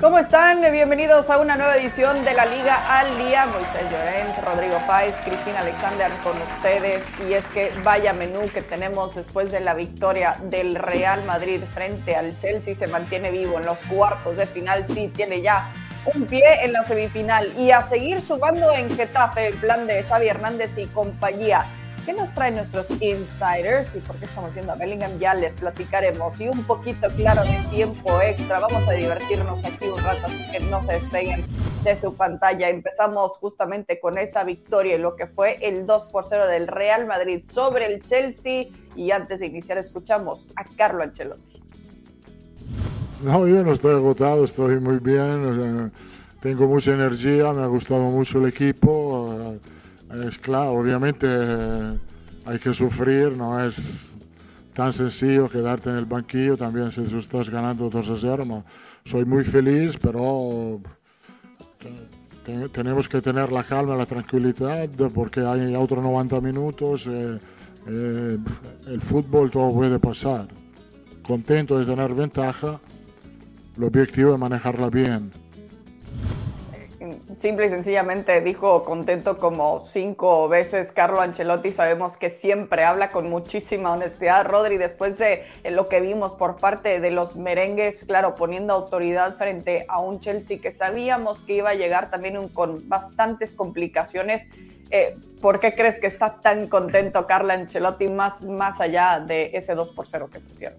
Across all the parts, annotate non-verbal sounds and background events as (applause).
¿Cómo están? Bienvenidos a una nueva edición de la Liga al Día. Moisés Llorens, Rodrigo Fáez, Cristina Alexander con ustedes. Y es que vaya menú que tenemos después de la victoria del Real Madrid frente al Chelsea. Se mantiene vivo en los cuartos de final. Sí, tiene ya un pie en la semifinal. Y a seguir sumando en Getafe el plan de Xavi Hernández y compañía. ¿Qué nos traen nuestros insiders y por qué estamos viendo a Bellingham? Ya les platicaremos. Y un poquito, claro, de tiempo extra. Vamos a divertirnos aquí un rato, así que no se despeguen de su pantalla. Empezamos justamente con esa victoria y lo que fue el 2 por 0 del Real Madrid sobre el Chelsea. Y antes de iniciar, escuchamos a Carlo Ancelotti. No, yo no estoy agotado, estoy muy bien. tengo mucha energía, me ha gustado mucho el equipo. Es claro, obviamente eh, hay que sufrir, no es tan sencillo quedarte en el banquillo también si tú estás ganando 2 a 0. Soy muy feliz, pero tenemos que tener la calma, la tranquilidad, porque hay otros 90 minutos. Eh, eh, el fútbol todo puede pasar. Contento de tener ventaja, el objetivo es manejarla bien simple y sencillamente dijo contento como cinco veces Carlo Ancelotti. Sabemos que siempre habla con muchísima honestidad. Rodri, después de lo que vimos por parte de los merengues, claro, poniendo autoridad frente a un Chelsea que sabíamos que iba a llegar también con bastantes complicaciones. Eh, ¿Por qué crees que está tan contento Carlo Ancelotti más, más allá de ese 2 por 0 que pusieron?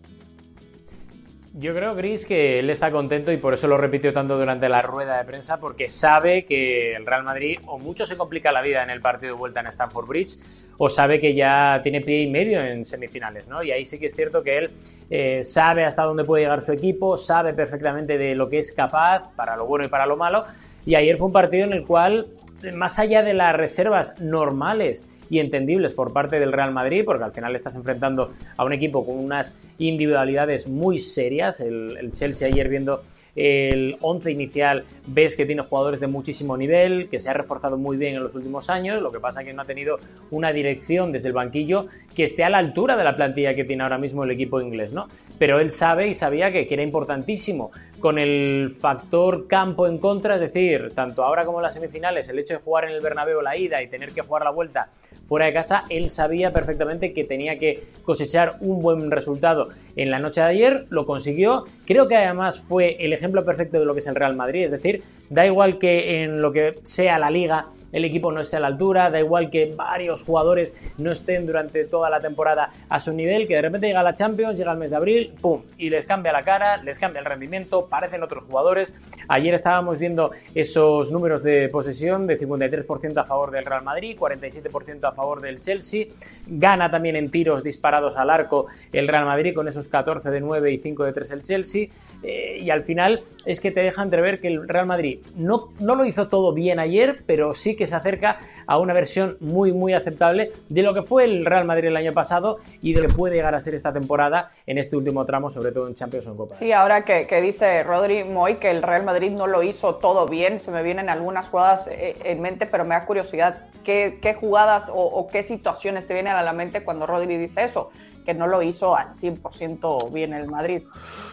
Yo creo, Gris, que él está contento y por eso lo repitió tanto durante la rueda de prensa, porque sabe que el Real Madrid o mucho se complica la vida en el partido de vuelta en Stamford Bridge, o sabe que ya tiene pie y medio en semifinales, ¿no? Y ahí sí que es cierto que él eh, sabe hasta dónde puede llegar su equipo, sabe perfectamente de lo que es capaz, para lo bueno y para lo malo, y ayer fue un partido en el cual, más allá de las reservas normales, y entendibles por parte del Real Madrid, porque al final estás enfrentando a un equipo con unas individualidades muy serias. El, el Chelsea ayer viendo el 11 inicial ves que tiene jugadores de muchísimo nivel, que se ha reforzado muy bien en los últimos años, lo que pasa es que no ha tenido una dirección desde el banquillo que esté a la altura de la plantilla que tiene ahora mismo el equipo inglés, ¿no? Pero él sabe y sabía que, era importantísimo con el factor campo en contra, es decir, tanto ahora como en las semifinales, el hecho de jugar en el Bernabéu la ida y tener que jugar la vuelta fuera de casa, él sabía perfectamente que tenía que cosechar un buen resultado en la noche de ayer, lo consiguió, creo que además fue el ejemplo perfecto de lo que es el Real Madrid, es decir, da igual que en lo que sea la liga el equipo no esté a la altura, da igual que varios jugadores no estén durante toda la temporada a su nivel, que de repente llega la Champions, llega el mes de abril, ¡pum! Y les cambia la cara, les cambia el rendimiento, parecen otros jugadores. Ayer estábamos viendo esos números de posesión de 53% a favor del Real Madrid, 47% a favor del Chelsea, gana también en tiros disparados al arco el Real Madrid con esos 14 de 9 y 5 de 3 el Chelsea, eh, y al final es que te deja entrever que el Real Madrid no, no lo hizo todo bien ayer, pero sí que se acerca a una versión muy, muy aceptable de lo que fue el Real Madrid el año pasado y de lo que puede llegar a ser esta temporada en este último tramo, sobre todo en Champions o en Copa. Sí, ahora que, dice Rodri Moy que el Real Madrid no lo hizo todo bien, se me vienen algunas jugadas eh, en mente, pero me da curiosidad. Qué, jugadas o, qué situaciones te vienen a la mente cuando Rodri dice eso, que no lo hizo al 100% bien el Madrid.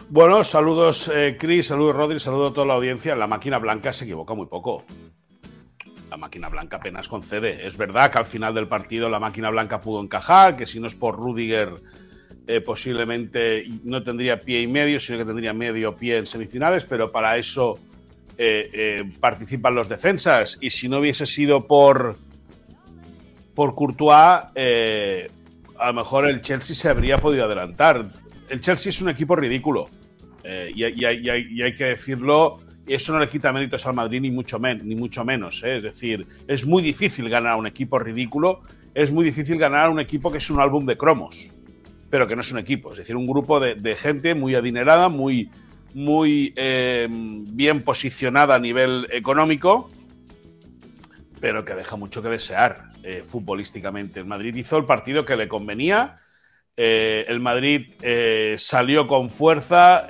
Bueno, saludos eh, Cris, saludos Rodri, saludos a toda la audiencia. La máquina blanca se equivoca muy poco la máquina blanca apenas concede. Es verdad que al final del partido la máquina blanca pudo encajar, que si no es por Rudiger eh, posiblemente no tendría pie y medio, sino que tendría medio pie en semifinales, pero para eso eh, eh, participan los defensas. Y si no hubiese sido por, por Courtois, a lo mejor el Chelsea se habría podido adelantar. El Chelsea es un equipo ridículo. y, hay que decirlo eso no le quita méritos al Madrid ni mucho, ni mucho menos. ¿eh? Es decir, es muy difícil ganar a un equipo ridículo, es muy difícil ganar a un equipo que es un álbum de cromos, pero que no es un equipo, es decir, un grupo de, gente muy adinerada, muy, muy eh, bien posicionada a nivel económico, pero que deja mucho que desear eh, futbolísticamente. El Madrid hizo el partido que le convenía. el Madrid salió con fuerza,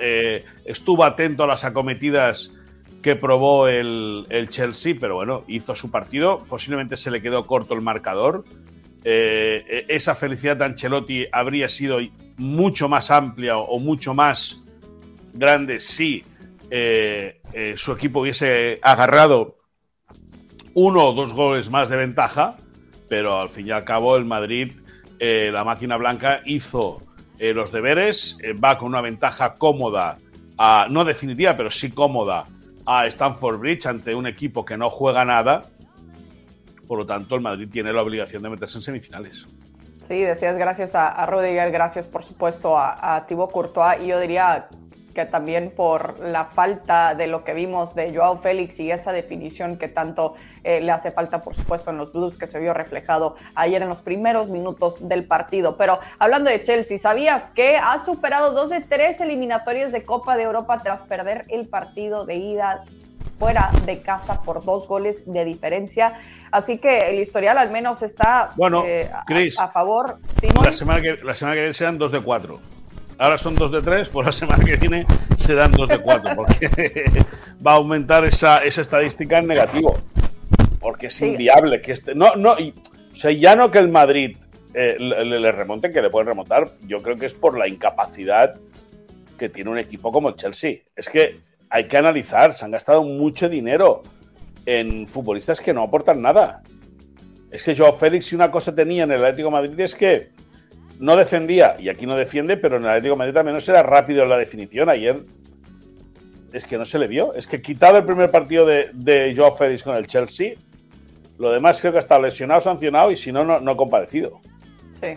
estuvo atento a las acometidas que probó el, Chelsea, pero bueno, hizo su partido. Posiblemente se le quedó corto el marcador. Eh, esa felicidad de Ancelotti habría sido mucho más amplia o mucho más grande si eh, eh, su equipo hubiese agarrado uno o dos goles más de ventaja, pero al fin y al cabo el Madrid, eh, la máquina blanca, hizo eh, los deberes, va con una ventaja cómoda, no definitiva, pero sí cómoda, a Stanford Bridge ante un equipo que no juega nada. Por lo tanto, el Madrid tiene la obligación de meterse en semifinales. Sí, decías gracias a, a gracias por supuesto a, a Thibaut Courtois y yo diría que también por la falta de lo que vimos de Joao Félix y esa definición que tanto eh, le hace falta, por supuesto, en los Blues, que se vio reflejado ayer en los primeros minutos del partido. Pero hablando de Chelsea, ¿sabías que ha superado dos de tres eliminatorias de Copa de Europa tras perder el partido de ida fuera de casa por dos goles de diferencia. Así que el historial al menos está bueno, eh, a, favor. La semana, que, la semana que viene serán dos de cuatro. Ahora son dos de tres, por la semana que viene serán dos de cuatro, porque (laughs) va a aumentar esa, estadística en negativo. Porque es inviable que este. No, no, o sea, ya no que el Madrid eh, le, le, remonte, que le pueden remontar, yo creo que es por la incapacidad que tiene un equipo como el Chelsea. Es que hay que analizar, se han gastado mucho dinero en futbolistas que no aportan nada. Es que Joao Félix, si una cosa tenía en el Atlético de Madrid es que no defendía, y aquí no defiende, pero en el Atlético de Madrid también no será rápido en la definición. Ayer es que no se le vio. Es que quitado el primer partido de, de Joao Félix con el Chelsea, lo demás creo que está lesionado, sancionado y si no, no, compadecido. Sí.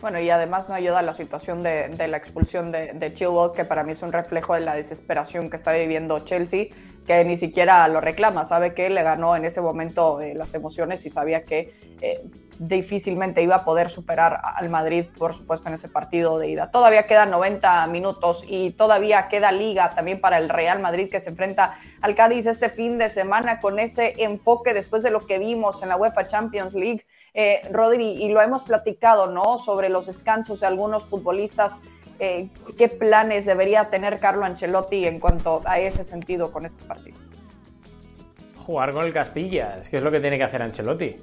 Bueno, y además no ayuda la situación de, la expulsión de, de Chilwell, que para mí es un reflejo de la desesperación que está viviendo Chelsea, que ni siquiera lo reclama, sabe que le ganó en ese momento eh, las emociones y sabía que eh, difícilmente iba a poder superar al Madrid, por supuesto, en ese partido de ida. Todavía quedan 90 minutos y todavía queda liga también para el Real Madrid que se enfrenta al Cádiz este fin de semana con ese enfoque después de lo que vimos en la UEFA Champions League. Eh, Rodri, y lo hemos platicado, ¿no? Sobre los descansos de algunos futbolistas. Eh, ¿Qué planes debería tener Carlo Ancelotti en cuanto a ese sentido con este partido? Jugar con el Castilla, es que es lo que tiene que hacer Ancelotti.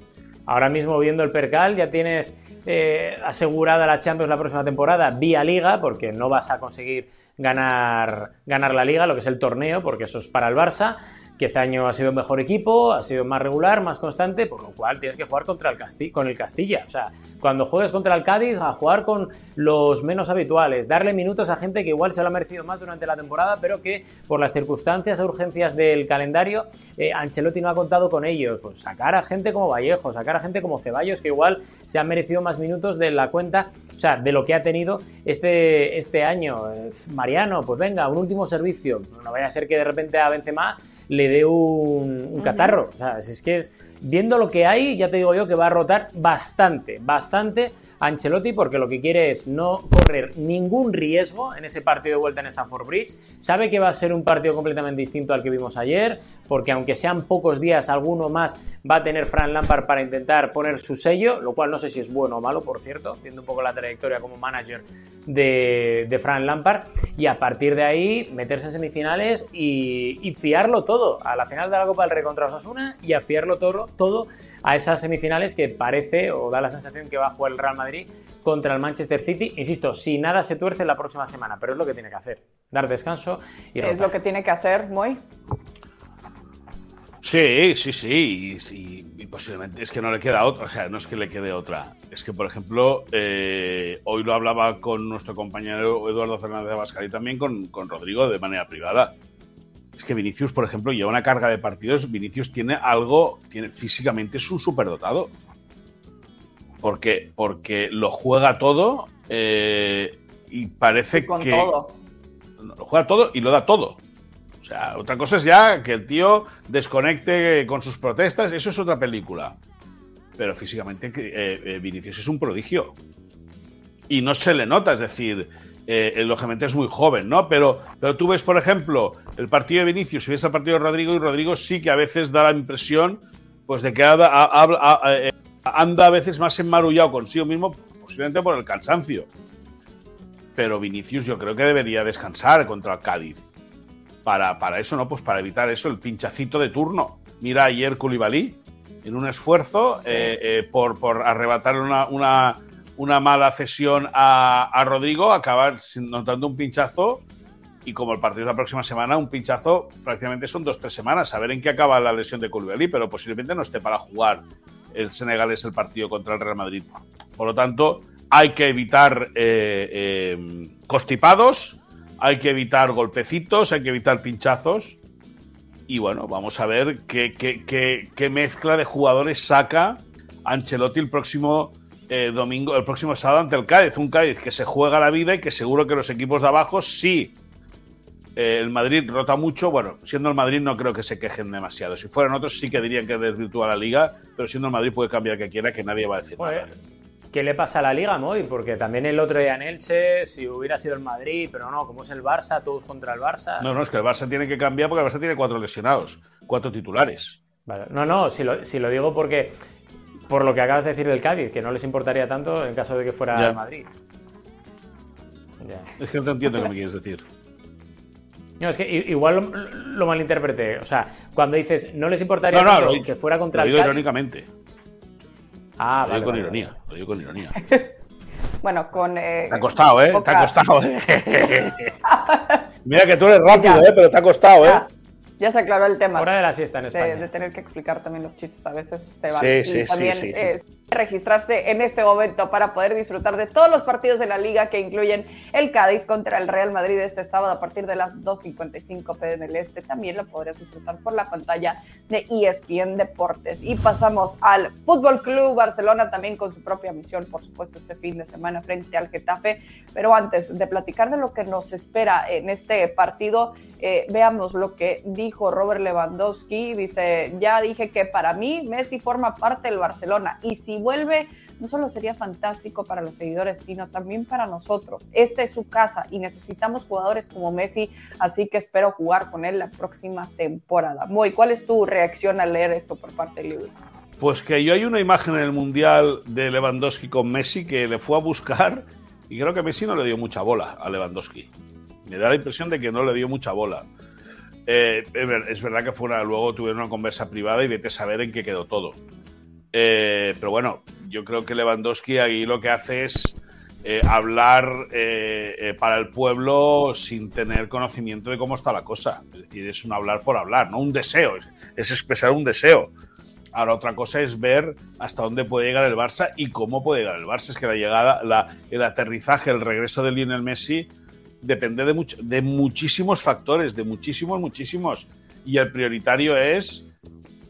Ahora mismo viendo el percal ya tienes eh, asegurada la Champions la próxima temporada vía liga, porque no vas a conseguir ganar, ganar la liga, lo que es el torneo, porque eso es para el Barça que este año ha sido mejor equipo, ha sido más regular, más constante, por lo cual tienes que jugar contra el con el Castilla. O sea, cuando juegues contra el Cádiz, a jugar con los menos habituales, darle minutos a gente que igual se lo ha merecido más durante la temporada, pero que por las circunstancias e urgencias del calendario, eh, Ancelotti no ha contado con ellos. Pues sacar a gente como Vallejo, sacar a gente como Ceballos, que igual se han merecido más minutos de la cuenta, o sea, de lo que ha tenido este, este año. Eh, Mariano, pues venga, un último servicio. No vaya a ser que de repente a Benzema le dé un, catarro. O sea, es que es, viendo lo que hay, ya te digo yo que va a rotar bastante, bastante Ancelotti porque lo que quiere es no correr ningún riesgo en ese partido de vuelta en Stamford Bridge. Sabe que va a ser un partido completamente distinto al que vimos ayer, porque aunque sean pocos días, alguno más va a tener Fran Lampard para intentar poner su sello, lo cual no sé si es bueno o malo, por cierto, viendo un poco la trayectoria como manager de, de Fran Lampard. Y a partir de ahí, meterse en semifinales y, y fiarlo todo a la final de la Copa del Rey contra Osasuna y a fiarlo todo, todo a esas semifinales que parece o da la sensación que va a jugar el Real Madrid contra el Manchester City. Insisto, si nada se tuerce la próxima semana, pero es lo que tiene que hacer, dar descanso y Es lo que tiene que hacer, muy. Sí, sí, sí, y, posiblemente es que no le queda otra, o sea, no es que le quede otra, es que, por ejemplo, eh, hoy lo hablaba con nuestro compañero Eduardo Fernández de Abascal y también con, con Rodrigo de manera privada. Es que Vinicius, por ejemplo, lleva una carga de partidos. Vinicius tiene algo, tiene físicamente es un superdotado. Porque, porque lo juega todo eh, y parece Con que. Todo. Lo juega todo y lo da todo. O sea, otra cosa es ya que el tío desconecte con sus protestas, eso es otra película. Pero físicamente eh, eh, Vinicius es un prodigio. Y no se le nota, es decir, eh, lógicamente es muy joven, ¿no? Pero, pero tú ves, por ejemplo, el partido de Vinicius y ves el partido de Rodrigo, y Rodrigo sí que a veces da la impresión pues de que eh, anda a veces más enmarullado consigo mismo, posiblemente por el cansancio. Pero Vinicius yo creo que debería descansar contra el Cádiz. Para, para eso, ¿no? Pues para evitar eso, el pinchacito de turno. Mira ayer Koulibaly en un esfuerzo eh, por, por arrebatar una, una una mala cesión a, Rodrigo, acabar notando un pinchazo Y como el partido es la próxima semana, un pinchazo prácticamente son dos tres semanas. A ver en qué acaba la lesión de Koulibaly, pero posiblemente no esté para jugar el Senegal es el partido contra el Real Madrid. Por lo tanto, hay que evitar eh, eh, constipados, hay que evitar golpecitos, hay que evitar pinchazos. Y bueno, vamos a ver qué, qué, mezcla de jugadores saca Ancelotti el próximo eh, domingo, el próximo sábado ante el Cádiz. Un Cádiz que se juega la vida y que seguro que los equipos de abajo sí. el Madrid rota mucho. Bueno, siendo el Madrid no creo que se quejen demasiado. Si fueran otros sí que dirían que desvirtúa la liga, pero siendo el Madrid puede cambiar que quiera, que nadie va a decir nada. ¿Qué le pasa a la Liga, Moy? Porque también el otro día en Elche, si hubiera sido el Madrid, pero no, como es el Barça, todos contra el Barça. No, no, es que el Barça tiene que cambiar porque el Barça tiene cuatro lesionados, cuatro titulares. No, no, si lo, si lo digo porque, por lo que acabas de decir del Cádiz, que no les importaría tanto en caso de que fuera el Madrid. Es que no te entiendo lo que me quieres decir. No, es que igual lo, malinterpreté. O sea, cuando dices no les importaría tanto que fuera contra lo digo irónicamente. Ah, lo digo con ironía, lo digo con ironía. bueno, con. Eh, te ha costado, ¿eh? Te ha costado, ¿eh? (laughs) Mira que tú eres rápido, ¿eh? Pero te ha costado, ¿eh? Ya se aclaró el tema. Hora de la siesta en España. De, tener que explicar también los chistes, a veces se van. Sí, sí, también, sí, registrarse en este momento para poder disfrutar de todos los partidos de la liga que incluyen el Cádiz contra el Real Madrid este sábado a partir de las 2.55 pm del Este. También lo podrás disfrutar por la pantalla de ESPN Deportes. Y pasamos al Fútbol Club Barcelona también con su propia misión, por supuesto, este fin de semana frente al Getafe. Pero antes de platicar de lo que nos espera en este partido, eh, veamos lo que dijo Robert Lewandowski. Dice, ya dije que para mí Messi forma parte del Barcelona y si vuelve, no solo sería fantástico para los seguidores, sino también para nosotros. Esta es su casa y necesitamos jugadores como Messi, así que espero jugar con él la próxima temporada. Muy, ¿cuál es tu reacción al leer esto por parte de Liverpool? Pues que yo hay una imagen en el Mundial de Lewandowski con Messi que le fue a buscar y creo que Messi no le dio mucha bola a Lewandowski. Me da la impresión de que no le dio mucha bola. Eh, es verdad que fue luego tuvieron una conversa privada y vete a saber en qué quedó todo. Eh, pero bueno, yo creo que Lewandowski ahí lo que hace es eh, hablar eh, para el pueblo sin tener conocimiento de cómo está la cosa. Es decir, es un hablar por hablar, no un deseo, es, expresar un deseo. Ahora otra cosa es ver hasta dónde puede llegar el Barça y cómo puede llegar el Barça. Es que la llegada, el aterrizaje, el regreso de Lionel Messi depende de, de muchísimos factores, de muchísimos, muchísimos. Y el prioritario es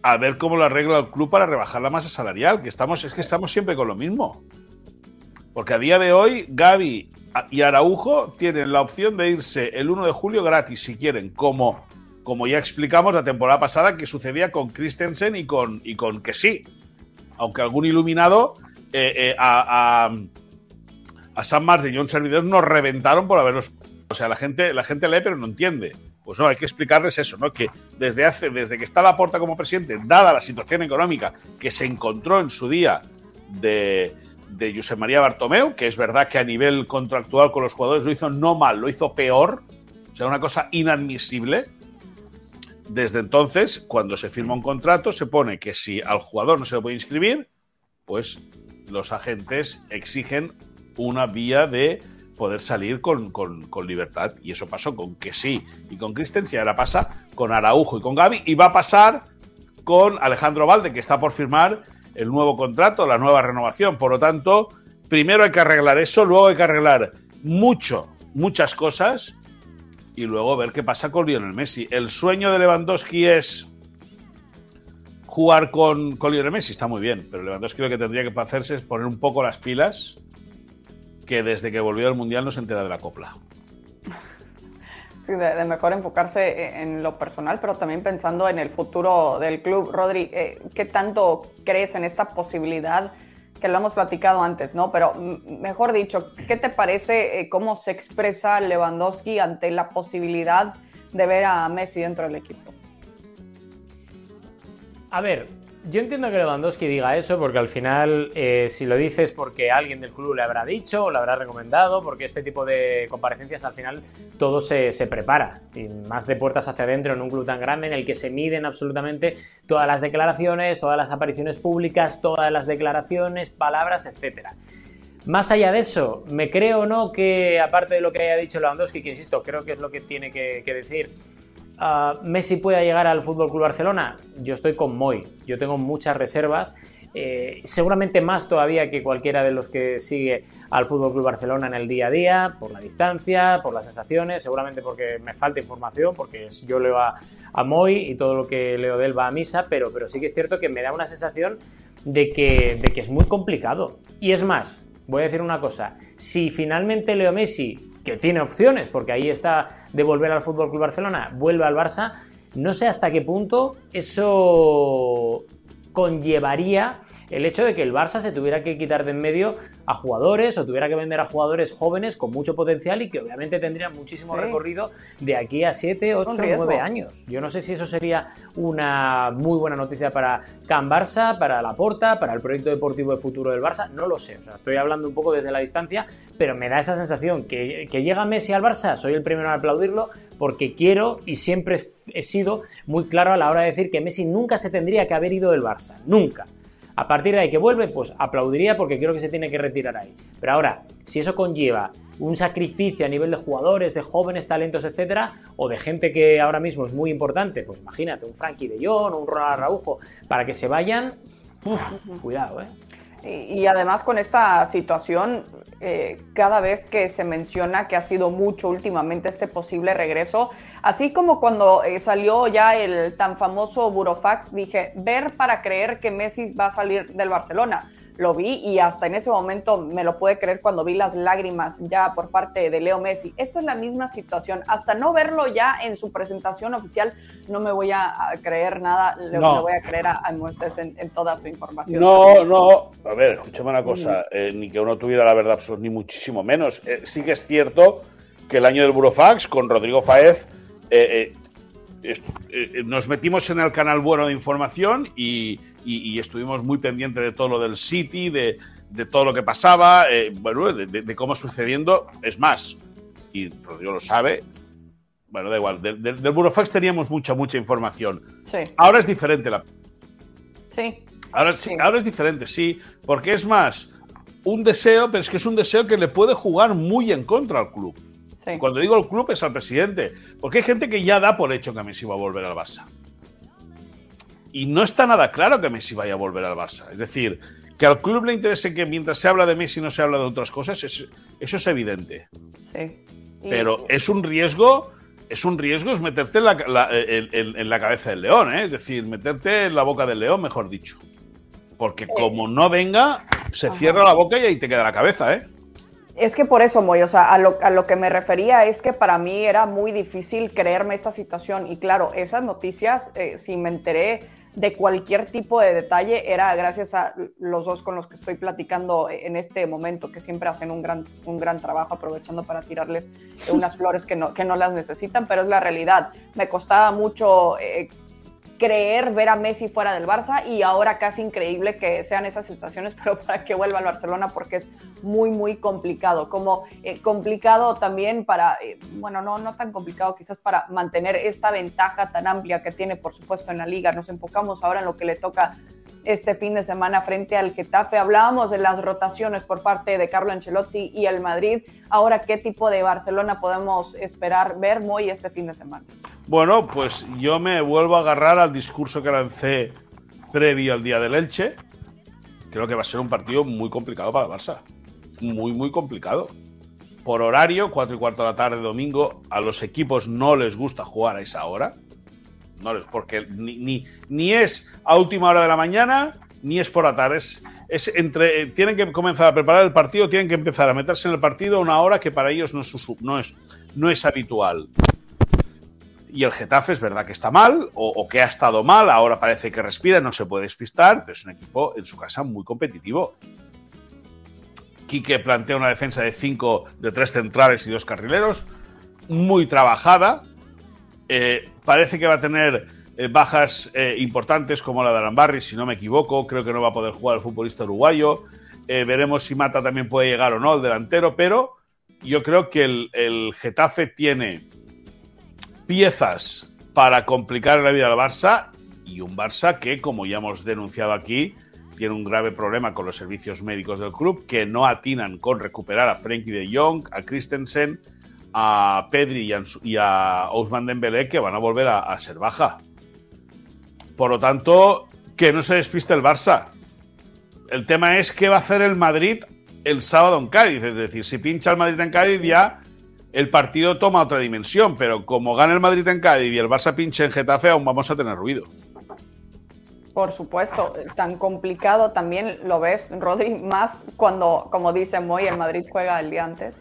a ver cómo lo arregla el club para rebajar la masa salarial, que estamos, es que estamos siempre con lo mismo. Porque a día de hoy, Gaby y Araujo tienen la opción de irse el 1 de julio gratis, si quieren, como, como ya explicamos la temporada pasada que sucedía con Christensen y con, y con que sí. Aunque algún iluminado eh, eh, a, a, a, San Martín y un servidor nos reventaron por haberlos. O sea, la gente, la gente lee pero no entiende. Pues no, hay que explicarles eso, ¿no? Que desde hace, desde que está la Laporta como presidente, dada la situación económica que se encontró en su día de, de María Bartomeu, que es verdad que a nivel contractual con los jugadores lo hizo no mal, lo hizo peor, o sea, una cosa inadmisible. Desde entonces, cuando se firma un contrato, se pone que si al jugador no se lo puede inscribir, pues los agentes exigen una vía de poder salir con, libertad. Y eso pasó con que sí y con Christensen, y ahora pasa con Araujo y con Gaby, y va a pasar con Alejandro Valde, que está por firmar el nuevo contrato, la nueva renovación. Por lo tanto, primero hay que arreglar eso, luego hay que arreglar mucho, muchas cosas, y luego ver qué pasa con Lionel Messi. El sueño de Lewandowski es jugar con, con Lionel Messi, está muy bien, pero Lewandowski lo que tendría que hacerse es poner un poco las pilas que desde que volvió al Mundial no se entera de la copla. Sí, de, mejor enfocarse en lo personal, pero también pensando en el futuro del club. Rodri, eh, ¿qué tanto crees en esta posibilidad? Que lo hemos platicado antes, ¿no? Pero mejor dicho, ¿qué te parece eh, cómo se expresa Lewandowski ante la posibilidad de ver a Messi dentro del equipo? A ver, yo entiendo que Lewandowski diga eso porque al final, eh, si lo dices porque alguien del club le habrá dicho o le habrá recomendado, porque este tipo de comparecencias al final todo se, prepara, y más de puertas hacia adentro en un club tan grande en el que se miden absolutamente todas las declaraciones, todas las apariciones públicas, todas las declaraciones, palabras, etc. Más allá de eso, me creo o no que, aparte de lo que haya dicho Lewandowski, que insisto, creo que es lo que tiene que, decir, Messi pueda llegar al Fútbol Club Barcelona. Yo estoy con Moy, yo tengo muchas reservas. Eh, seguramente más todavía que cualquiera de los que sigue al Fútbol Club Barcelona en el día a día, por la distancia, por las sensaciones, seguramente porque me falta información, porque yo leo a, a Moy y todo lo que leo de él va a misa, pero, pero sí que es cierto que me da una sensación de que, de que es muy complicado. Y es más, voy a decir una cosa, si finalmente Leo Messi, que tiene opciones, porque ahí está de volver al Fútbol Club Barcelona, vuelve al Barça, no sé hasta qué punto eso conllevaría el hecho de que el Barça se tuviera que quitar de en medio a jugadores o tuviera que vender a jugadores jóvenes con mucho potencial y que obviamente tendrían muchísimo recorrido de aquí a 7, 8, 9 años. Yo no sé si eso sería una muy buena noticia para Can Barça, para la Porta, para el proyecto deportivo de futuro del Barça, no lo sé. O sea, estoy hablando un poco desde la distancia, pero me da esa sensación que, que llega Messi al Barça, soy el primero en aplaudirlo porque quiero y siempre he sido muy claro a la hora de decir que Messi nunca se tendría que haber ido del Barça, nunca. A partir de ahí que vuelve, pues aplaudiría porque creo que se tiene que retirar ahí. Pero ahora, si eso conlleva un sacrificio a nivel de jugadores, de jóvenes talentos, etcétera, o de gente que ahora mismo es muy importante, pues imagínate, un Frankie de Jong o un Ronald Araujo, para que se vayan, cuidado, ¿eh? Y, además con esta situación, eh, cada vez que se menciona que ha sido mucho últimamente este posible regreso, así como cuando eh, salió ya el tan famoso Burofax, dije, ver para creer que Messi va a salir del Barcelona lo vi y hasta en ese momento me lo pude creer cuando vi las lágrimas ya por parte de Leo Messi. Esta es la misma situación. Hasta no verlo ya en su presentación oficial, no me voy a, creer nada, le, voy a creer a, Moisés en, toda su información. No, no. A ver, escúchame una cosa, eh, ni que uno tuviera la verdad absoluta, ni muchísimo menos. Eh, sí que es cierto que el año del Burofax con Rodrigo Faez eh, nos metimos en el canal bueno de información y y, estuvimos muy pendientes de todo lo del City, de, todo lo que pasaba, eh, bueno, de, cómo sucediendo. Es más, y Rodrigo lo sabe, bueno, da igual, del, del, Burofax teníamos mucha, mucha información. Sí. Ahora es diferente la... Sí. Ahora, sí. ahora es diferente, sí, porque es más un deseo, pero es que es un deseo que le puede jugar muy en contra al club. Sí. Cuando digo el club es al presidente, porque hay gente que ya da por hecho que Messi va a volver al Barça. Y no está nada claro que Messi vaya a volver al Barça. Es decir, que al club le interese que mientras se habla de Messi no se habla de otras cosas, eso es evidente. Sí. Pero es un riesgo, es un riesgo, es meterte en la, cabeza del león, ¿eh? es decir, meterte en la boca del león, mejor dicho. Porque como no venga, se cierra la boca y ahí te queda la cabeza, ¿eh? Es que por eso, Moy, o sea, a lo, a lo, que me refería es que para mí era muy difícil creerme esta situación. Y claro, esas noticias, eh, si me enteré de cualquier tipo de detalle era gracias a los dos con los que estoy platicando en este momento, que siempre hacen un gran, un gran trabajo aprovechando para tirarles unas (laughs) flores que no, que no las necesitan, pero es la realidad. Me costaba mucho eh, creer ver a Messi fuera del Barça y ahora casi increíble que sean esas sensaciones, (laughs) pero para que vuelva al Barcelona porque es muy, muy complicado. Como eh, complicado también para, eh, bueno, no, no tan complicado quizás para mantener esta ventaja tan amplia que tiene, por supuesto, en la liga. Nos enfocamos ahora en lo que le toca este fin de semana frente al Getafe. Hablábamos de las rotaciones por parte de Carlo Ancelotti y el Madrid. Ahora, ¿qué tipo de Barcelona podemos esperar ver muy este fin de semana? Bueno, pues yo me vuelvo a agarrar al discurso que lancé previo al día del Elche. Creo que va a ser un partido muy complicado para el Barça. Muy, muy complicado. Por horario, 4 y cuarto de la tarde, domingo, a los equipos no les gusta jugar a esa hora no es porque ni, ni, es a última hora de la mañana, ni es por la tarde. Es, entre, tienen que comenzar a preparar el partido, tienen que empezar a meterse en el partido a una hora que para ellos no es, no es, no es habitual. Y el Getafe es verdad que está mal, o, que ha estado mal, ahora parece que respira, no se puede despistar, pero es un equipo en su casa muy competitivo. Quique plantea una defensa de cinco, de tres centrales y dos carrileros, muy trabajada, eh, parece que va a tener eh, bajas eh, importantes como la de Arambarri, si no me equivoco. Creo que no va a poder jugar el futbolista uruguayo. veremos si Mata también puede llegar o no el delantero, pero yo creo que el, Getafe tiene piezas para complicar la vida al Barça y un Barça que, como ya hemos denunciado aquí, tiene un grave problema con los servicios médicos del club, que no atinan con recuperar a Frenkie de Jong, a Christensen, a Pedri y a, Ousmane Dembélé, que van a volver a, a ser baja. Por lo tanto, que no se despiste el Barça. El tema es qué va a hacer el Madrid el sábado en Cádiz. Es decir, si pincha el Madrid en Cádiz ya el partido toma otra dimensión, pero como gana el Madrid en Cádiz y el Barça pinche en Getafe, aún vamos a tener ruido. Por supuesto, tan complicado también lo ves, Rodri, más cuando, como dice Moy, el Madrid juega el día antes.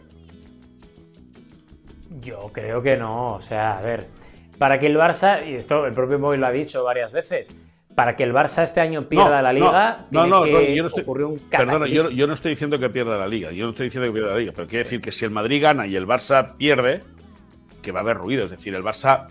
Yo creo que no, o sea, a ver, para que el Barça, y esto el propio Moy lo ha dicho varias veces, para que el Barça este año pierda la liga, no, no, no, yo no estoy, un Perdona, yo, no estoy diciendo que pierda la liga, yo no estoy diciendo que pierda la liga, pero quiere decir que si el Madrid gana y el Barça pierde, que va a haber ruido, es decir, el Barça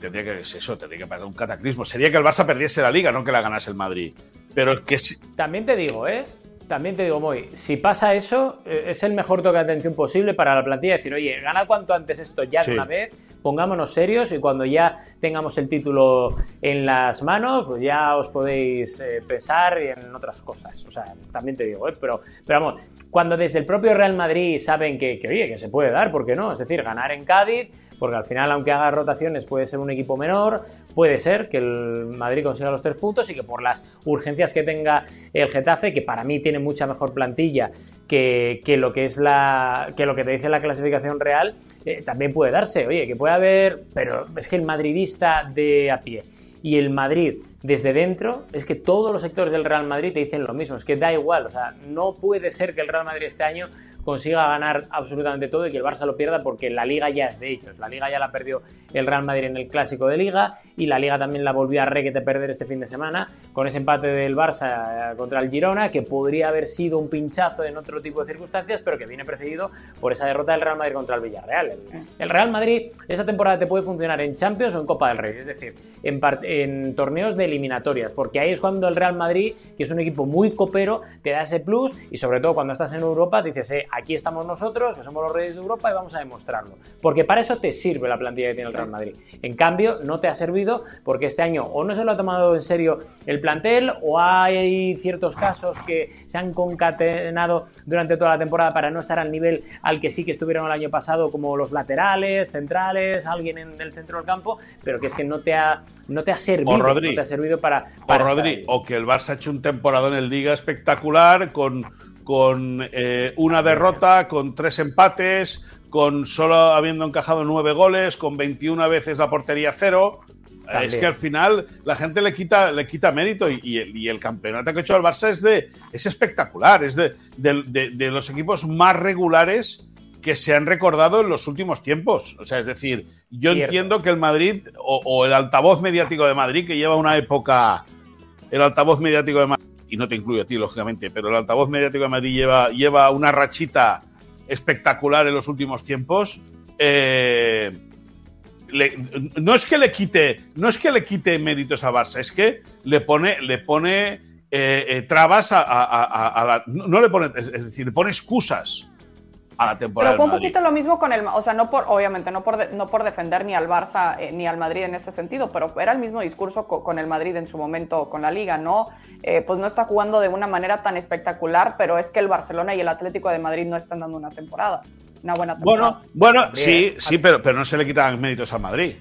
tendría que eso, tendría que pasar un cataclismo. Sería que el Barça perdiese la liga, no que la ganase el Madrid. Pero es que También te digo, ¿eh? También te digo, Moy, si pasa eso, eh, es el mejor toque de atención posible para la plantilla. Decir, oye, gana cuanto antes esto ya de una vez pongámonos serios y cuando ya tengamos el título en las manos, pues ya os podéis eh, pensar en otras cosas. O sea, también te digo, ¿eh? pero, pero vamos, cuando desde el propio Real Madrid saben que, que, oye, que se puede dar, ¿por qué no? Es decir, ganar en Cádiz, porque al final, aunque haga rotaciones, puede ser un equipo menor, puede ser que el Madrid consiga los tres puntos y que por las urgencias que tenga el Getafe, que para mí tiene mucha mejor plantilla que, lo que es la que lo que te dice la clasificación real, eh, también puede darse. Oye, que puede haber, pero es que el madridista de a pie y el Madrid desde dentro, es que todos los sectores del Real Madrid te dicen lo mismo, es que da igual, o sea, no puede ser que el Real Madrid este año consiga ganar absolutamente todo y que el Barça lo pierda porque la liga ya es de ellos. La liga ya la perdió el Real Madrid en el clásico de liga y la liga también la volvió a requete perder este fin de semana con ese empate del Barça eh, contra el Girona que podría haber sido un pinchazo en otro tipo de circunstancias pero que viene precedido por esa derrota del Real Madrid contra el Villarreal. El, Real Madrid esta temporada te puede funcionar en Champions o en Copa del Rey, es decir, en, en torneos de eliminatorias porque ahí es cuando el Real Madrid, que es un equipo muy copero, te da ese plus y sobre todo cuando estás en Europa dices, eh, aquí estamos nosotros, que somos los reyes de Europa y vamos a demostrarlo. Porque para eso te sirve la plantilla que tiene el Real Madrid. En cambio, no te ha servido porque este año o no se lo ha tomado en serio el plantel o hay ciertos casos que se han concatenado durante toda la temporada para no estar al nivel al que sí que estuvieron el año pasado, como los laterales, centrales, alguien en el centro del campo, pero que es que no te ha, no te ha servido, o no te ha servido para... para o, Rodri, o que el Barça ha hecho un temporada en el Liga espectacular con con eh, una derrota, con tres empates, con solo habiendo encajado nueve goles, con 21 veces la portería cero. Es que al final la gente le quita, le quita mérito y, el, campeonato que ha hecho el Barça es, de, es espectacular, es de, los equipos más regulares que se han recordado en los últimos tiempos. O sea, es decir, yo entiendo que el Madrid o, o, el altavoz mediático de Madrid, que lleva una época, el altavoz mediático de Madrid, y no te incluyo a ti, lógicamente, pero el altavoz mediático de Madrid lleva, lleva una rachita espectacular en los últimos tiempos. Eh, no es que le quite, no es que le quite méritos a Barça, es que le pone, le pone eh, eh, trabas a, la, no, le pone, es decir, le pone excusas a la temporada. Pero fue un poquito lo mismo con el, o sea, no por, obviamente, no por, no por defender ni al Barça eh, ni al Madrid en este sentido, pero era el mismo discurso con, el Madrid en su momento con la Liga, ¿no? Eh, pues no está jugando de una manera tan espectacular, pero es que el Barcelona y el Atlético de Madrid no están dando una temporada, una buena temporada. Bueno, bueno, sí, sí, pero, pero no se le quitan méritos al Madrid.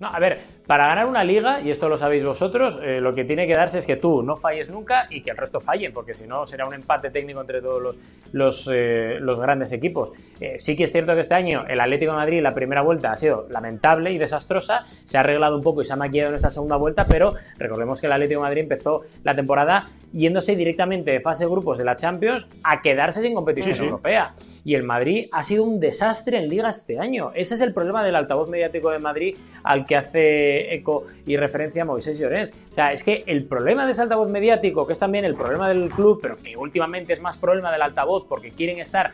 No, a ver, para ganar una liga, y esto lo sabéis vosotros, eh, lo que tiene que darse es que tú no falles nunca y que el resto fallen, porque si no será un empate técnico entre todos los, los, eh, grandes equipos. Eh, sí que es cierto que este año el Atlético de Madrid, la primera vuelta ha sido lamentable y desastrosa, se ha arreglado un poco y se ha maquillado en esta segunda vuelta, pero recordemos que el Atlético de Madrid empezó la temporada yéndose directamente de fase grupos de la Champions a quedarse sin competición europea. Y el Madrid ha sido un desastre en liga este año. Ese es el problema del altavoz mediático de Madrid al que hace eco y referencia a Moisés Llorens. O sea, es que el problema de ese altavoz mediático, que es también el problema del club, pero que últimamente es más problema del altavoz porque quieren estar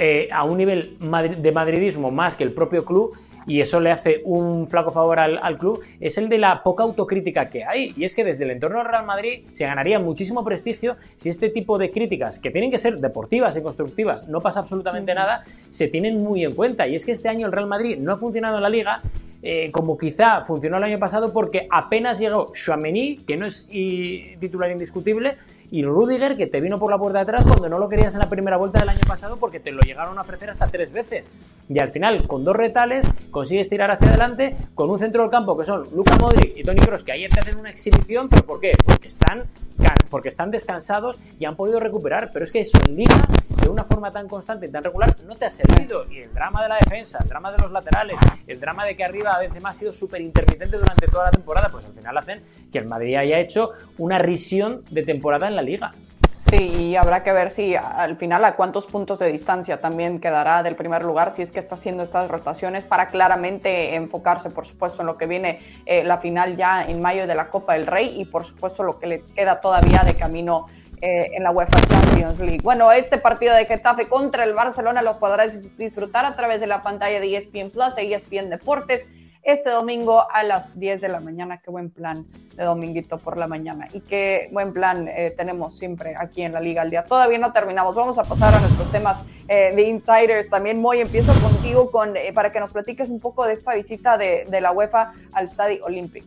eh, a un nivel de madridismo más que el propio club, y eso le hace un flaco favor al, club, es el de la poca autocrítica que hay. Y es que desde el entorno del Real Madrid se ganaría muchísimo prestigio si este tipo de críticas, que tienen que ser deportivas y constructivas, no pasa absolutamente nada, se tienen muy en cuenta. Y es que este año el Real Madrid no ha funcionado en la liga eh, como quizá funcionó el año pasado porque apenas llegó Chouameni, que no es titular indiscutible, y Rudiger, que te vino por la puerta de atrás cuando no lo querías en la primera vuelta del año pasado porque te lo llegaron a ofrecer hasta tres veces. Y al final, con dos retales, consigues tirar hacia adelante con un centro del campo que son Luca Modric y Tony Kroos, que ahí te hacen una exhibición, pero ¿por qué? Porque están, porque están descansados y han podido recuperar. Pero es que en liga, de una forma tan constante y tan regular, no te ha servido. Y el drama de la defensa, el drama de los laterales, el drama de que arriba a veces más ha sido súper intermitente durante toda la temporada, pues al final hacen que el Madrid haya hecho una risión de temporada en la liga. Sí, y habrá que ver si al final a cuántos puntos de distancia también quedará del primer lugar, si es que está haciendo estas rotaciones para claramente enfocarse, por supuesto, en lo que viene eh, la final ya en mayo de la Copa del Rey y, por supuesto, lo que le queda todavía de camino eh, en la UEFA Champions League. Bueno, este partido de Getafe contra el Barcelona lo podrás disfrutar a través de la pantalla de ESPN Plus e ESPN Deportes este domingo a las 10 de la mañana. Qué buen plan de dominguito por la mañana. Y qué buen plan eh, tenemos siempre aquí en la Liga al Día. Todavía no terminamos. Vamos a pasar a nuestros temas eh, de insiders también. Muy empiezo contigo con, eh, para que nos platiques un poco de esta visita de, de la UEFA al Estadio Olympic.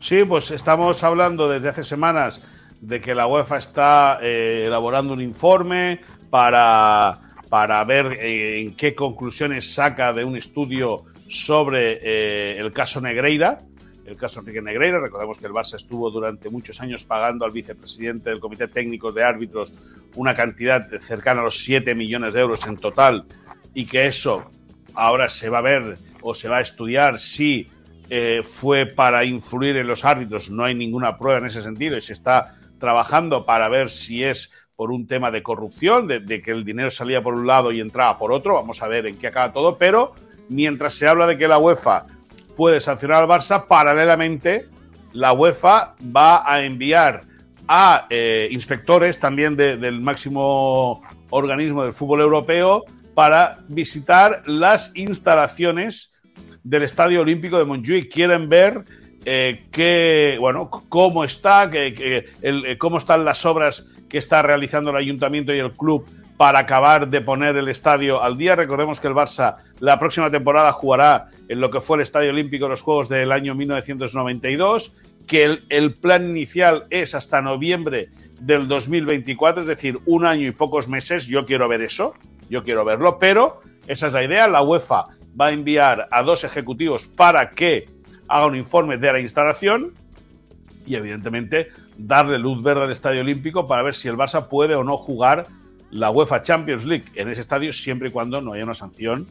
Sí, pues estamos hablando desde hace semanas de que la UEFA está elaborando un informe para, para ver en qué conclusiones saca de un estudio sobre eh, el caso Negreira. El caso Enrique Negreira, recordemos que el Barça estuvo durante muchos años pagando al vicepresidente del Comité Técnico de Árbitros una cantidad cercana a los 7 millones de euros en total y que eso ahora se va a ver o se va a estudiar si eh, fue para influir en los árbitros. No hay ninguna prueba en ese sentido y se está trabajando para ver si es por un tema de corrupción, de, de, que el dinero salía por un lado y entraba por otro. Vamos a ver en qué acaba todo, pero mientras se habla de que la UEFA puede sancionar al Barça, paralelamente la UEFA va a enviar a eh, inspectores también del máximo organismo del fútbol europeo para visitar las instalaciones del Estadio Olímpico de Montjuic. Quieren ver eh, bueno, cómo está, eh, cómo están las obras que está realizando el ayuntamiento y el club para acabar de poner el estadio al día. Recordemos que el Barça la próxima temporada jugará en lo que fue el Estadio Olímpico de los Juegos del año 1992, que el, plan inicial es hasta noviembre del 2024, es decir, un año y pocos meses. Yo quiero ver eso, yo quiero verlo, pero esa es la idea. La UEFA va a enviar a dos ejecutivos para que haga un informe de la instalación y evidentemente darle luz verde al Estadio Olímpico para ver si el Barça puede o no jugar la UEFA Champions League en ese estadio siempre y cuando no haya una sanción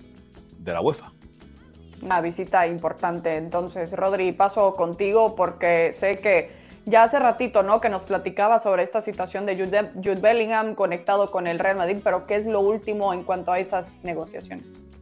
de la UEFA. Una visita importante. Entonces, Rodri, paso contigo porque sé que ya hace ratito, ¿no? Que nos platicaba sobre esta situación de Jude, Bellingham conectado con el Real Madrid, pero ¿qué es lo último en cuanto a esas negociaciones?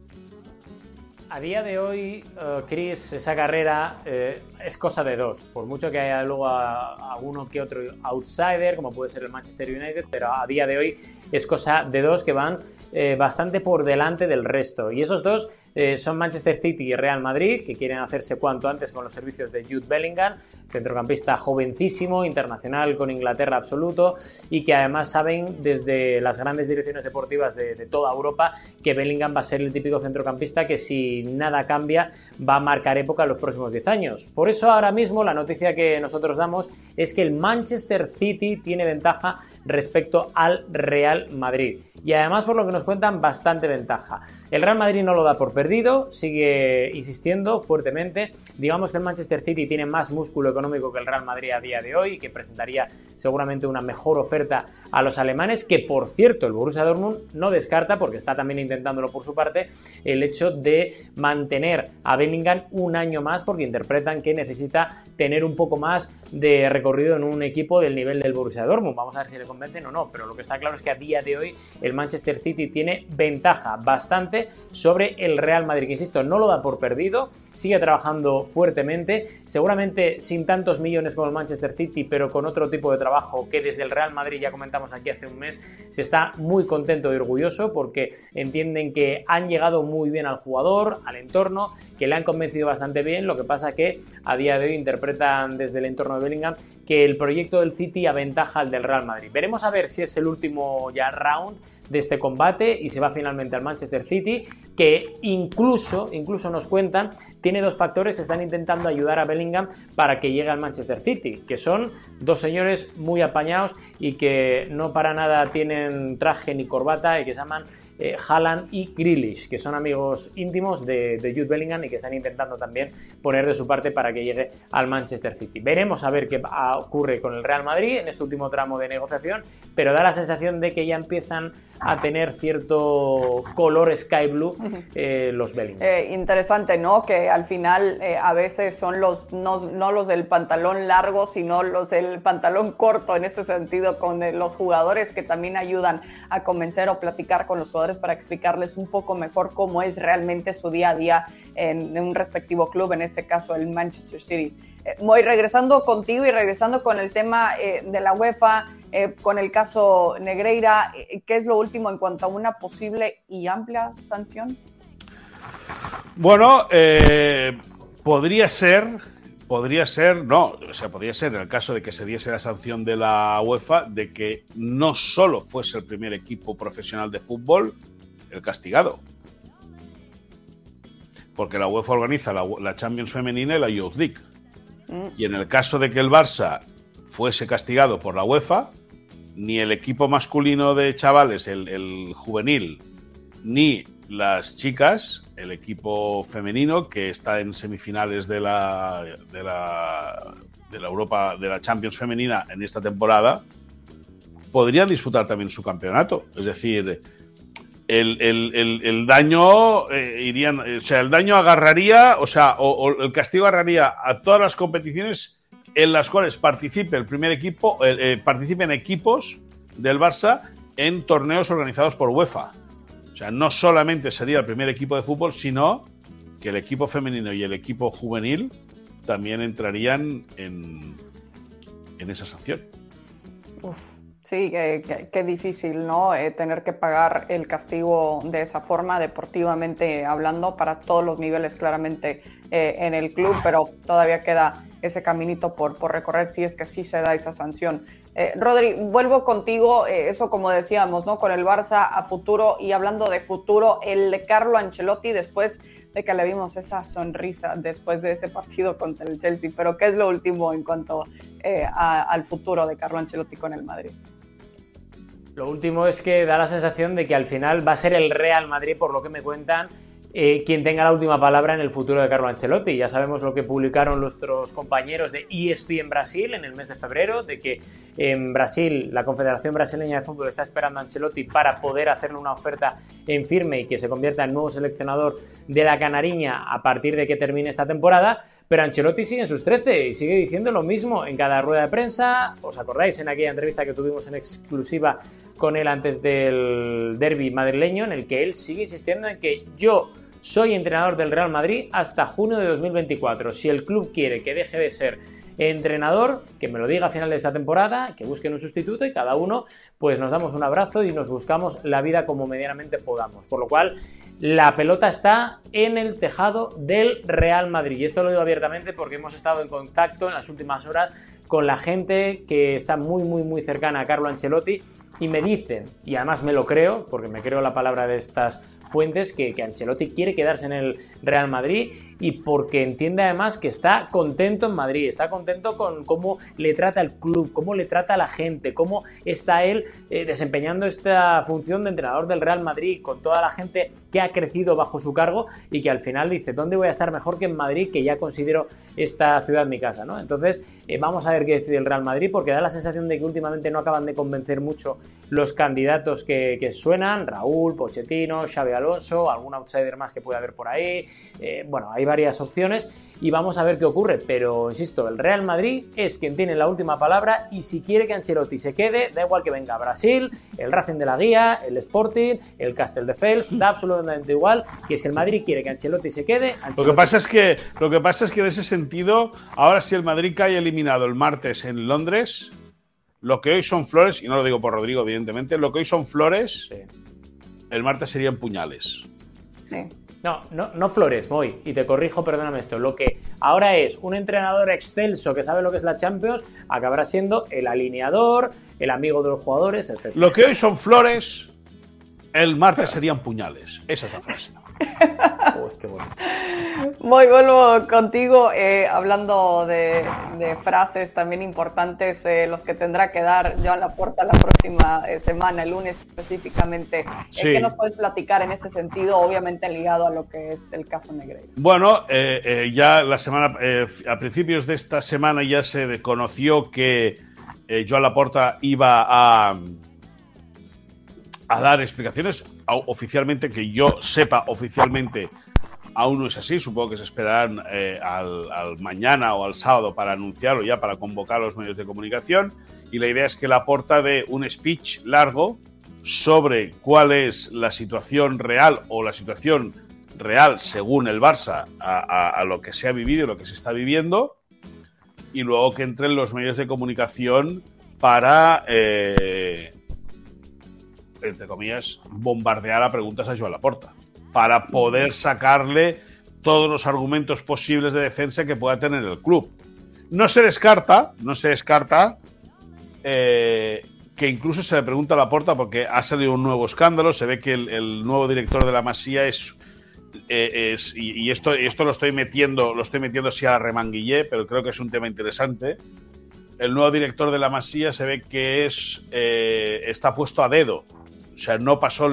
A día de hoy, uh, Chris, esa carrera eh, es cosa de dos. Por mucho que haya luego a, uno que otro outsider, como puede ser el Manchester United, pero a día de hoy es cosa de dos que van eh, bastante por delante del resto. Y esos dos eh, son Manchester City y Real Madrid, que quieren hacerse cuanto antes con los servicios de Jude Bellingham, centrocampista jovencísimo, internacional con Inglaterra absoluto, y que además saben desde las grandes direcciones deportivas de, de toda Europa que Bellingham va a ser el típico centrocampista que si nada cambia va a marcar época en los próximos 10 años. Por eso ahora mismo la noticia que nosotros damos es que el Manchester City tiene ventaja respecto al Real Madrid. Y además por lo que nos cuentan bastante ventaja. El Real Madrid no lo da por perdido, sigue insistiendo fuertemente. Digamos que el Manchester City tiene más músculo económico que el Real Madrid a día de hoy, que presentaría seguramente una mejor oferta a los alemanes, que por cierto el Borussia Dortmund no descarta, porque está también intentándolo por su parte, el hecho de mantener a Bellingham un año más, porque interpretan que necesita tener un poco más de recorrido en un equipo del nivel del Borussia Dortmund. Vamos a ver si le convencen o no, pero lo que está claro es que a día de hoy el Manchester City tiene ventaja bastante sobre el Real Madrid, que insisto, no lo da por perdido, sigue trabajando fuertemente, seguramente sin tantos millones como el Manchester City, pero con otro tipo de trabajo que desde el Real Madrid, ya comentamos aquí hace un mes, se está muy contento y orgulloso porque entienden que han llegado muy bien al jugador, al entorno, que le han convencido bastante bien, lo que pasa que a día de hoy interpretan desde el entorno de Bellingham que el proyecto del City aventaja al del Real Madrid. Veremos a ver si es el último ya round de este combate y se va finalmente al Manchester City, que incluso, incluso nos cuentan, tiene dos factores que están intentando ayudar a Bellingham para que llegue al Manchester City, que son dos señores muy apañados y que no para nada tienen traje ni corbata y que se llaman eh, y Grealish, que son amigos íntimos de Jude Bellingham y que están intentando también poner de su parte para que llegue al Manchester City. Veremos a ver qué ocurre con el Real Madrid en este último tramo de negociación, pero da la sensación de que ya empiezan a tener cierto color sky blue eh, los Bellingham. Eh, interesante, ¿no? Que al final eh, a veces son los, no, los del pantalón largo, sino los del pantalón corto, en este sentido, con los jugadores que también ayudan a convencer o platicar con los jugadores para explicarles un poco mejor cómo es realmente su día a día en, un respectivo club, en este caso el Manchester City. Voy regresando contigo y regresando con el tema de la UEFA, eh, con el caso Negreira, eh, ¿qué es lo último en cuanto a una posible y amplia sanción? Bueno, eh, podría ser, podría ser, no, o sea, podría ser en el caso de que se diese la sanción de la UEFA, de que no solo fuese el primer equipo profesional de fútbol el castigado. Porque la UEFA organiza la, Champions Femenina y la Youth League. Mm. Y en el caso de que el Barça fuese castigado por la UEFA, ni el equipo masculino de chavales, el, juvenil, ni las chicas, el equipo femenino que está en semifinales de la, de la, de la Europa, de la Champions femenina en esta temporada, podrían disputar también su campeonato. Es decir, el, daño eh, irían, o sea, el daño agarraría, o sea, o el castigo agarraría a todas las competiciones en las cuales participe el primer equipo, eh, eh, participen equipos del Barça en torneos organizados por UEFA. O sea, no solamente sería el primer equipo de fútbol, sino que el equipo femenino y el equipo juvenil también entrarían en, en esa sanción. Uf, sí, qué, difícil, ¿no? Eh, tener que pagar el castigo de esa forma, deportivamente hablando, para todos los niveles, claramente, en el club, pero todavía queda ese caminito por, por recorrer si es que sí se da esa sanción. Eh, Rodri, vuelvo contigo, eh, eso como decíamos, ¿no? Con el Barça a futuro y hablando de futuro, el de Carlo Ancelotti después de que le vimos esa sonrisa después de ese partido contra el Chelsea, pero ¿qué es lo último en cuanto eh, al futuro de Carlo Ancelotti con el Madrid? Lo último es que da la sensación de que al final va a ser el Real Madrid, por lo que me cuentan, eh, quien tenga la última palabra en el futuro de Carlo Ancelotti. Ya sabemos lo que publicaron nuestros compañeros de ESP en Brasil en el mes de febrero, de que en Brasil la Confederación Brasileña de Fútbol está esperando a Ancelotti para poder hacerle una oferta en firme y que se convierta en nuevo seleccionador de la Canariña a partir de que termine esta temporada. Pero Ancelotti sigue en sus 13 y sigue diciendo lo mismo en cada rueda de prensa. ¿Os acordáis en aquella entrevista que tuvimos en exclusiva con él antes del derby madrileño, en el que él sigue insistiendo en que yo soy entrenador del Real Madrid hasta junio de 2024. Si el club quiere que deje de ser entrenador, que me lo diga a final de esta temporada, que busquen un sustituto y cada uno pues nos damos un abrazo y nos buscamos la vida como medianamente podamos. Por lo cual la pelota está en el tejado del Real Madrid. Y esto lo digo abiertamente porque hemos estado en contacto en las últimas horas con la gente que está muy, muy, muy cercana a Carlo Ancelotti y me dicen, y además me lo creo, porque me creo la palabra de estas fuentes, que, que Ancelotti quiere quedarse en el Real Madrid y porque entiende además que está contento en Madrid, está contento con cómo le trata el club, cómo le trata la gente, cómo está él eh, desempeñando esta función de entrenador del Real Madrid con toda la gente que ha crecido bajo su cargo y que al final dice, ¿dónde voy a estar mejor que en Madrid, que ya considero esta ciudad mi casa? ¿no? Entonces, eh, vamos a ver qué decide el Real Madrid, porque da la sensación de que últimamente no acaban de convencer mucho los candidatos que, suenan, Raúl, Pochettino, Xavi Alonso, algún outsider más que puede haber por ahí. Eh, bueno, hay varias opciones y vamos a ver qué ocurre. Pero insisto, el Real Madrid es quien tiene la última palabra y si quiere que Ancelotti se quede, da igual que venga Brasil, el Racing de la Guía, el Sporting, el Castel de Fels, da absolutamente igual que si el Madrid quiere que Ancelotti se quede. Lo que pasa es que lo que pasa es que en ese sentido, ahora si el Madrid cae eliminado el martes en Londres, lo que hoy son flores, y no lo digo por Rodrigo, evidentemente, lo que hoy son flores, el martes serían puñales. Sí. No, no, no Flores, voy, y te corrijo, perdóname esto. Lo que ahora es un entrenador excelso que sabe lo que es la Champions, acabará siendo el alineador, el amigo de los jugadores, etc. Lo que hoy son flores, el martes serían puñales. Esa es la frase. Voy, vuelvo contigo eh, hablando de, frases también importantes, eh, los que tendrá que dar Joan Laporta la próxima eh, semana, el lunes específicamente. ¿Qué nos puedes platicar en este sentido, obviamente ligado a lo que es el caso Negreira? Bueno, ya la semana, a principios de esta semana ya se conoció que Joan Laporta iba a a dar explicaciones oficialmente, que yo sepa oficialmente, aún no es así. Supongo que se esperarán eh, al, mañana o al sábado para anunciarlo, ya para convocar a los medios de comunicación. Y la idea es que la porta de un speech largo sobre cuál es la situación real o la situación real según el Barça a, lo que se ha vivido y lo que se está viviendo. Y luego que entren los medios de comunicación para eh, entre comillas, bombardear a preguntas a Joan Laporta para poder sacarle todos los argumentos posibles de defensa que pueda tener el club. No se descarta, no se descarta eh, que incluso se le pregunta a Laporta porque ha salido un nuevo escándalo, se ve que el, nuevo director de la Masía es, eh, y, esto, esto lo estoy metiendo, lo estoy metiendo así a la remanguillé, pero creo que es un tema interesante. El nuevo director de la Masía se ve que es eh, está puesto a dedo sea, no pasó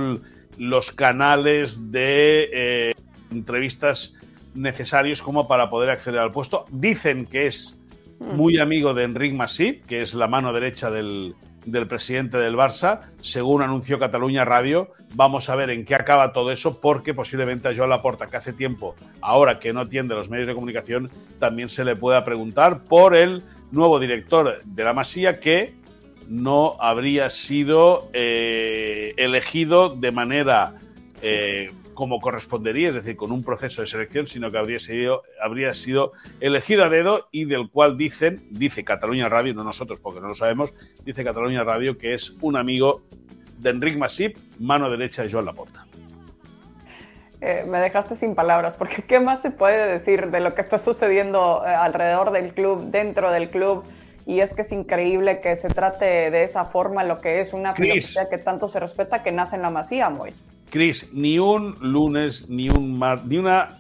los canales de eh, entrevistas necesarios como para poder acceder al puesto. Dicen que es muy amigo de Enric Masip, que es la mano derecha del, presidente del Barça, según anunció Cataluña Radio. Vamos a ver en qué acaba todo eso, porque posiblemente a Joan Laporta, que hace tiempo, ahora que no atiende los medios de comunicación, también se le pueda preguntar por el nuevo director de la Masía, que no habría sido eh, elegido de manera eh, como correspondería, es decir, con un proceso de selección, sino que habría sido, habría sido elegido a dedo y del cual dicen, dice Cataluña Radio, no nosotros porque no lo sabemos, dice Cataluña Radio que es un amigo de Enric Masip, mano derecha de Joan Laporta. Eh, me dejaste sin palabras, porque ¿qué más se puede decir de lo que está sucediendo alrededor del club, dentro del club? Y es que es increíble que se trate de esa forma lo que es una filosofía que tanto se respeta que nace en la Masía, muy. Cris, ni un lunes, ni un mar, ni una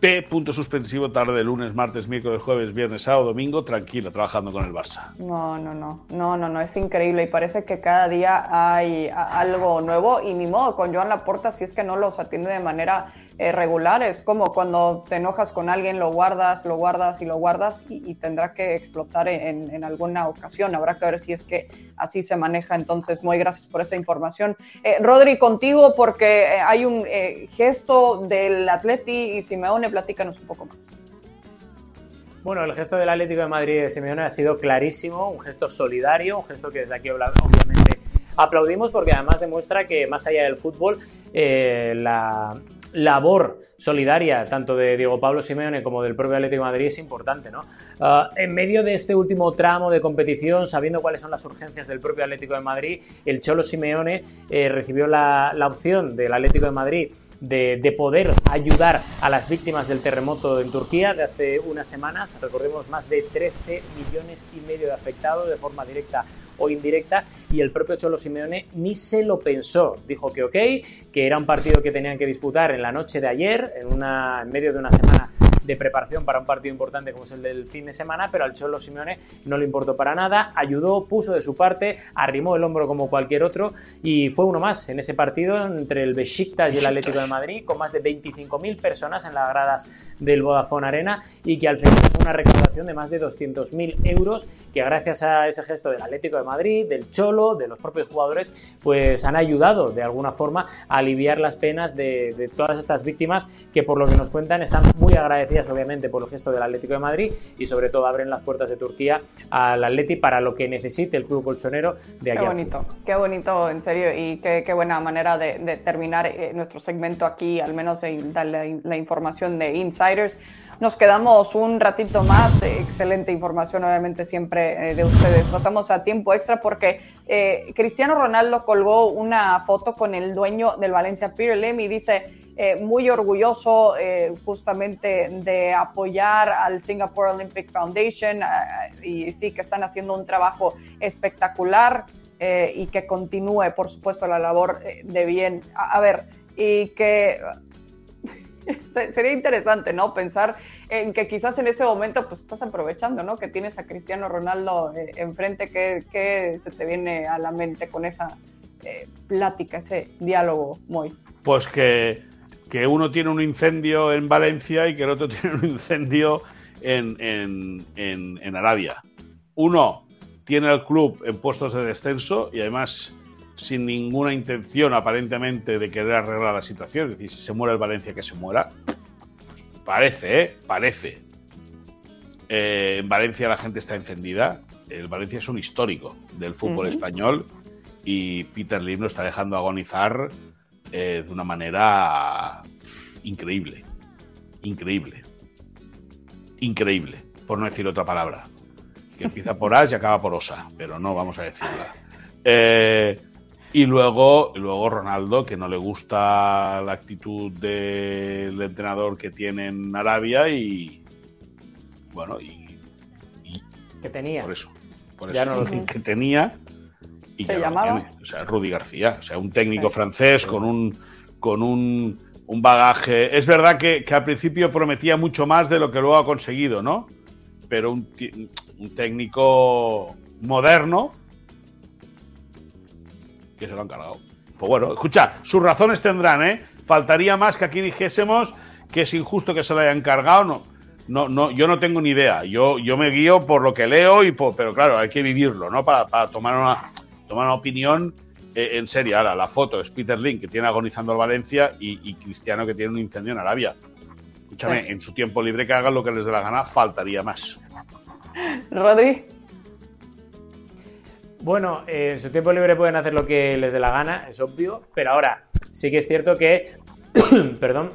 P. Punto suspensivo tarde de lunes, martes, miércoles, jueves, viernes, sábado, domingo, tranquilo, trabajando con el Barça. No, no, no, no, no, no, es increíble y parece que cada día hay algo nuevo y ni modo con Joan Laporta si es que no los atiende de manera eh, regular. Es como cuando te enojas con alguien, lo guardas, lo guardas y lo guardas y, tendrá que explotar en, alguna ocasión. Habrá que ver si es que así se maneja. Entonces, muy gracias por esa información. Eh, Rodri, contigo porque eh, hay un gesto del Atleti y Simeone, platícanos un poco más. Bueno, el gesto del Atlético de Madrid de Simeone ha sido clarísimo, un gesto solidario, un gesto que desde aquí obviamente aplaudimos porque además demuestra que más allá del fútbol, la, labor solidaria tanto de Diego Pablo Simeone como del propio Atlético de Madrid es importante, ¿no? Ah, en medio de este último tramo de competición, sabiendo cuáles son las urgencias del propio Atlético de Madrid, el Cholo Simeone eh, recibió la, opción del Atlético de Madrid de, de, poder ayudar a las víctimas del terremoto en Turquía de hace unas semanas. Recordemos más de 13 millones y medio de afectados de forma directa o indirecta y el propio Cholo Simeone ni se lo pensó. Dijo que ok, que era un partido que tenían que disputar en la noche de ayer, en, una, en medio de una semana de preparación para un partido importante como es el del fin de semana, pero al Cholo Simeone no le importó para nada, ayudó, puso de su parte, arrimó el hombro como cualquier otro y fue uno más en ese partido entre el Besiktas y el Atlético de Madrid, con más de 25.000 personas en las gradas del Vodafone Arena y que al final fue una recaudación de más de 200.000 euros que gracias a ese gesto del Atlético de Madrid, del Cholo, de los propios jugadores, pues han ayudado de alguna forma a aliviar las penas de, de todas estas víctimas que por lo que nos cuentan están muy agradecidas obviamente por el gesto del Atlético de Madrid y sobre todo abren las puertas de Turquía al Atleti para lo que necesite el club colchonero de aquí. Qué bonito, qué bonito, en serio, y qué, qué buena manera de, terminar eh, nuestro segmento aquí, al menos darle la, información de Insiders. Nos quedamos un ratito más. Excelente información, obviamente, siempre eh, de ustedes. Pasamos a tiempo extra porque eh, Cristiano Ronaldo colgó una foto con el dueño del Valencia, Peter Lim, y dice: eh, muy orgulloso eh, justamente de apoyar al Singapore Olympic Foundation y sí que están haciendo un trabajo espectacular y que continúe, por supuesto, la labor de bien. a ver, y que (laughs) sería interesante, ¿no? Pensar en que quizás en ese momento pues estás aprovechando, ¿no? Que tienes a Cristiano Ronaldo eh, enfrente, ¿qué, se te viene a la mente con esa eh, plática, ese diálogo muy? Pues que, que, uno tiene un incendio en Valencia y que el otro (laughs) tiene un incendio en, en, en Arabia. Uno tiene el club en puestos de descenso y además sin ninguna intención aparentemente de querer arreglar la situación. Es decir, si se muere el Valencia, que se muera. Parece, ¿eh? Parece. Eh, en Valencia la gente está encendida. El Valencia es un histórico del fútbol español y Peter Lim lo está dejando agonizar eh, de una manera increíble. Increíble. Increíble, por no decir otra palabra. Que empieza por A y acaba por Osa, pero no vamos a decirla. Eh, y luego, luego Ronaldo, que no le gusta la actitud del entrenador que tiene en Arabia y. Bueno, y. que tenía. Por eso. Por eso. (laughs) que tenía. Y ¿Se llamaba? o sea, Rudy García. O sea, un técnico francés con un. con un, un bagaje. Es verdad que, que, al principio prometía mucho más de lo que luego ha conseguido, ¿no? Pero un, un técnico moderno que se lo han cargado. Pues bueno, escucha, sus razones tendrán, ¿eh? Faltaría más que aquí dijésemos que es injusto que se lo hayan cargado, no. No, no, yo no tengo ni idea. Yo, yo me guío por lo que leo y pero claro, hay que vivirlo, ¿no? Para, tomar una tomar una opinión eh, en serio. Ahora, la foto es Peter Link, que tiene agonizando al Valencia, y, Cristiano, que tiene un incendio en Arabia. Escúchame, en su tiempo libre que hagan lo que les dé la gana, faltaría más. Rodri. Bueno, en su tiempo libre pueden hacer lo que les dé la gana, es obvio, pero ahora sí que es cierto que, (coughs) perdón,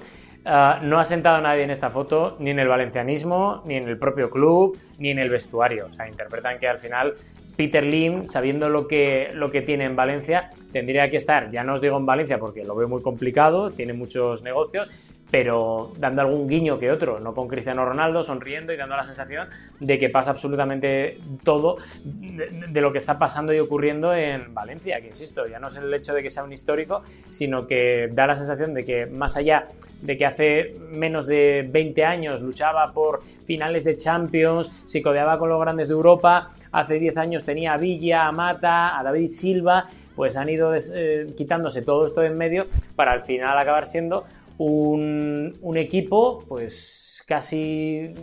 ah, no ha sentado nadie en esta foto, ni en el valencianismo, ni en el propio club, ni en el vestuario. O sea, interpretan que al final Peter Lim, sabiendo lo que, lo que tiene en Valencia, tendría que estar, ya no os digo en Valencia porque lo veo muy complicado, tiene muchos negocios, pero dando algún guiño que otro, no con Cristiano Ronaldo, sonriendo y dando la sensación de que pasa absolutamente todo de, lo que está pasando y ocurriendo en Valencia, que insisto, ya no es el hecho de que sea un histórico, sino que da la sensación de que más allá de que hace menos de 20 años luchaba por finales de Champions, se codeaba con los grandes de Europa, hace 10 años tenía a Villa, a Mata, a David Silva, pues han ido eh, quitándose todo esto de en medio para al final acabar siendo un, equipo pues casi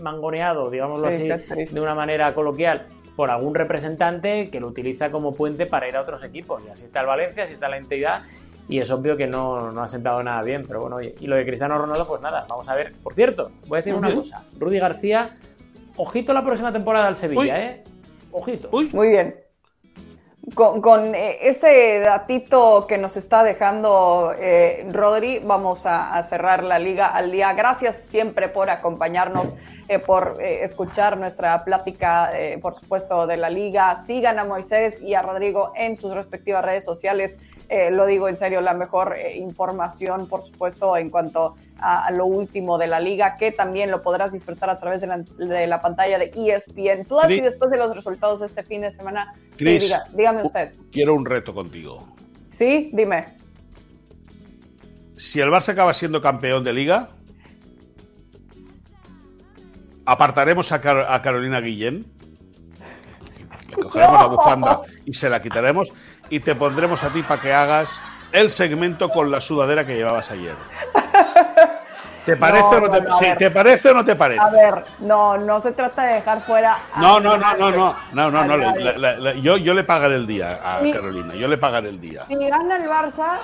mangoneado, digámoslo así, de una manera coloquial, por algún representante que lo utiliza como puente para ir a otros equipos. Y así está el Valencia, así está la entidad, y es obvio que no, no ha sentado nada bien. Pero bueno, y lo de Cristiano Ronaldo, pues nada, vamos a ver. Por cierto, voy a decir una cosa. Rudy García, ojito la próxima temporada al Sevilla, ¿eh? Ojito. Muy bien con, eh, ese datito que nos está dejando eh, Rodri, vamos a, cerrar la liga al día. Gracias siempre por acompañarnos, eh, por escuchar nuestra plática, por supuesto, de la liga. Sigan a Moisés y a Rodrigo en sus respectivas redes sociales. Lo digo en serio, la mejor información, por supuesto, en cuanto a, lo último de la liga, que también lo podrás disfrutar a través de la, pantalla de ESPN Plus y después de los resultados de este fin de semana. dígame usted. Quiero un reto contigo. Sí, dime. Si el Barça acaba siendo campeón de liga, apartaremos a, Carolina Guillén, le cogeremos la (laughs) bufanda y se la quitaremos y te pondremos a ti para que hagas el segmento con la sudadera que llevabas ayer. ¿Te (laughs) parece, no, o no te, no, sí, ¿Te parece o no te parece? A ver, no, no se trata de dejar fuera. No, no, no, no, no, no, no, no. La, la, la, yo, yo le pagaré el día a Mi, Carolina, yo le pagaré el día. Si gana el Barça,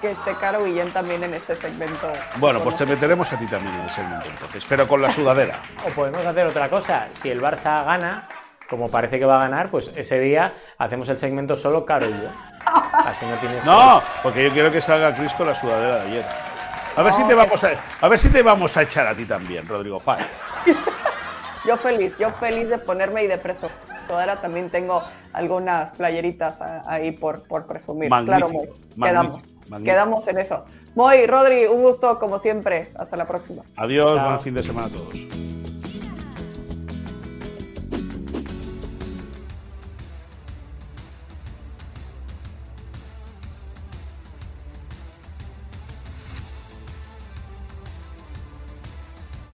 que esté Caro Guillén también en ese segmento. Bueno, pues te meteremos a ti también en el segmento entonces, pero con la sudadera. (laughs) o podemos hacer otra cosa, si el Barça gana, como parece que va a ganar, pues ese día hacemos el segmento solo Caro y yo. (laughs) Así no tienes. No, porque yo quiero que salga Chris con la sudadera de ayer. A ver, si te vamos a, a ver si te vamos a echar a ti también, Rodrigo Fay. (laughs) yo feliz, yo feliz de ponerme y de preso. sudadera, también tengo algunas playeritas ahí por, por presumir. claro, Moy. Quedamos, quedamos en eso. Moy, Rodri, un gusto como siempre. Hasta la próxima. Adiós, buen fin de semana a todos.